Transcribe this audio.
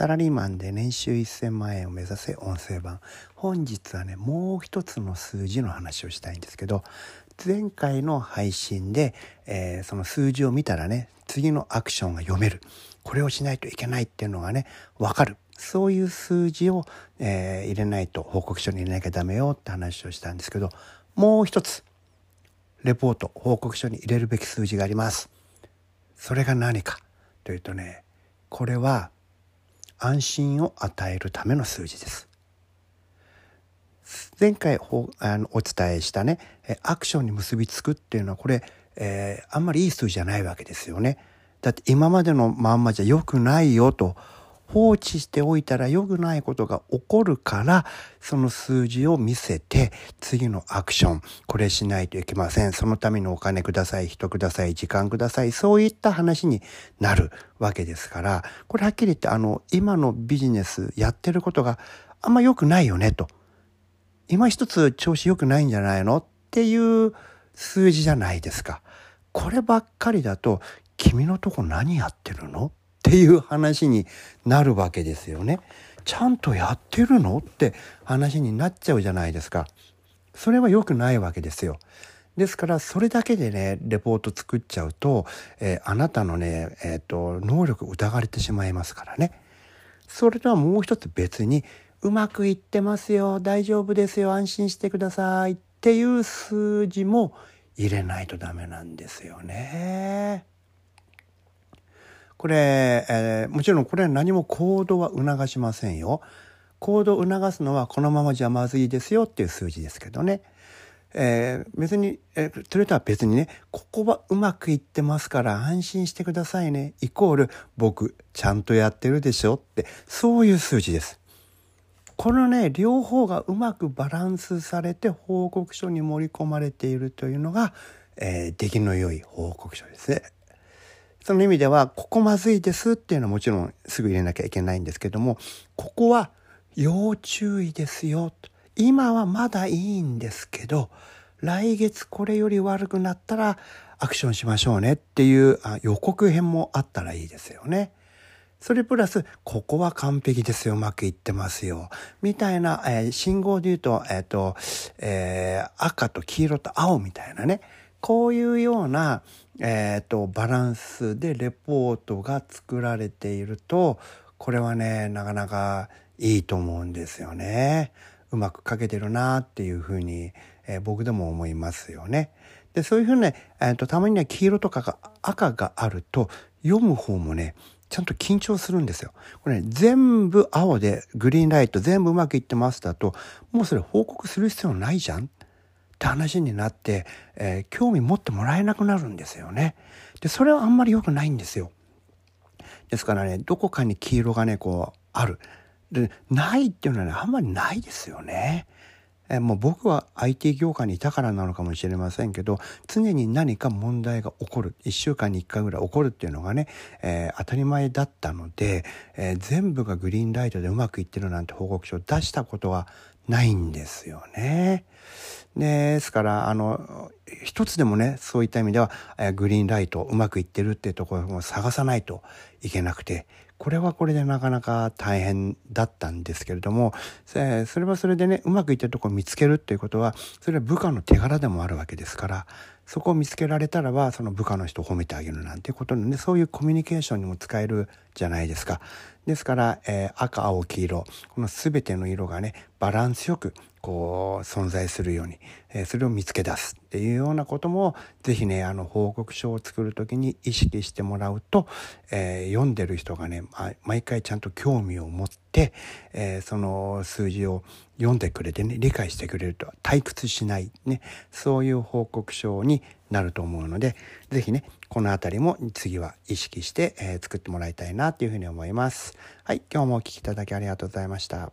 サラリーマンで年収1000万円を目指せ音声版。本日はねもう一つの数字の話をしたいんですけど前回の配信で、えー、その数字を見たらね次のアクションが読める。これをしないといけないっていうのがね分かる。そういう数字を、えー、入れないと報告書に入れなきゃダメよって話をしたんですけどもう一つレポート報告書に入れるべき数字があります。それが何かというとねこれは安心を与えるための数字です前回お伝えしたねアクションに結びつくっていうのはこれ、えー、あんまりいい数字じゃないわけですよね。だって今までのまんまじゃ良くないよと放置しておいたら良くないことが起こるからその数字を見せて次のアクションこれしないといけません。そのためにお金ください人ください時間くださいそういった話になるわけですからこれはっきり言ってあの今のビジネスやってることがあんま良くないよねと。今一つ調子良くないんじゃないの？っていう数字じゃないですか。こればっかりだと君のとこ何やってるの？っていう話になるわけですよね。ちゃんとやってるの？って話になっちゃうじゃないですか。それは良くないわけですよ。ですからそれだけでねレポート作っちゃうと、えー、あなたのね、えーと能力疑われてしまいますからね。それとはもう一つ別にうまくいってますよ大丈夫ですよ安心してくださいっていう数字も入れないとダメなんですよね。これ、えー、もちろんこれは何も行動は促しませんよ。行動を促すのはこのままじゃまずいですよっていう数字ですけどね。えー、別に、えー、それとは別にね、ここはうまくいってますから安心してくださいね。イコール僕ちゃんとやってるでしょって、そういう数字です。このね両方がうまくバランスされて報告書に盛り込まれているというのが、えー、出来の良い報告書ですね。その意味ではここまずいですっていうのはもちろんすぐ入れなきゃいけないんですけどもここは要注意ですよ今はまだいいんですけど来月これより悪くなったらアクションしましょうねっていう予告編もあったらいいですよね。それプラス、ここは完璧ですよ、うまくいってますよ。みたいな、えー、信号で言うと、えっ、ー、と、えー、赤と黄色と青みたいなね。こういうような、えっ、と、バランスでレポートが作られていると、これはね、なかなかいいと思うんですよね。うまく書けてるなっていうふうに、え僕でも思いますよね。で、そういうふうにね、えーと、たまには黄色とかが赤があると、読む方もね、ちゃんと緊張するんですよ。これね、全部青でグリーンライト全部うまくいってますだと、もうそれ報告する必要ないじゃんって話になって、えー、興味持ってもらえなくなるんですよね。で、それはあんまり良くないんですよ。ですからね、どこかに黄色がね、こう、ある。で、ないっていうのはね、あんまりないですよね。えもう僕は IT 業界にいたからなのかもしれませんけど常に何か問題が起こる1週間に1回ぐらい起こるっていうのがね、えー、当たり前だったので、えー、全部がグリーンライトでうまくいってるなんて報告書を出したことはないんですよね。ですからあの一つでもねそういった意味では、グリーンライトうまくいってるっていうところを探さないといけなくてこれはこれでなかなか大変だったんですけれども、えそれはそれでね、うまくいってるところを見つけるっていうことは、それは部下の手柄でもあるわけですから、そこを見つけられたらば、その部下の人を褒めてあげるなんていうことなんで、そういうコミュニケーションにも使えるじゃないですか。ですから、えー、赤、青、黄色、この全ての色がね、バランスよく、こう、存在するように、えー、それを見つけ出すっていうようなことも、ぜひね、あの、報告書を作るときに意識してもらうと、えー、読んでる人がね、毎回ちゃんと興味を持って、えその数字を読んでくれてね、理解してくれると退屈しない、ね、そういう報告書になると思うので、ぜひね、この辺りも次は意識して、えー、作ってもらいたいなというふうに思います。はい、今日もお聴きいただきありがとうございました。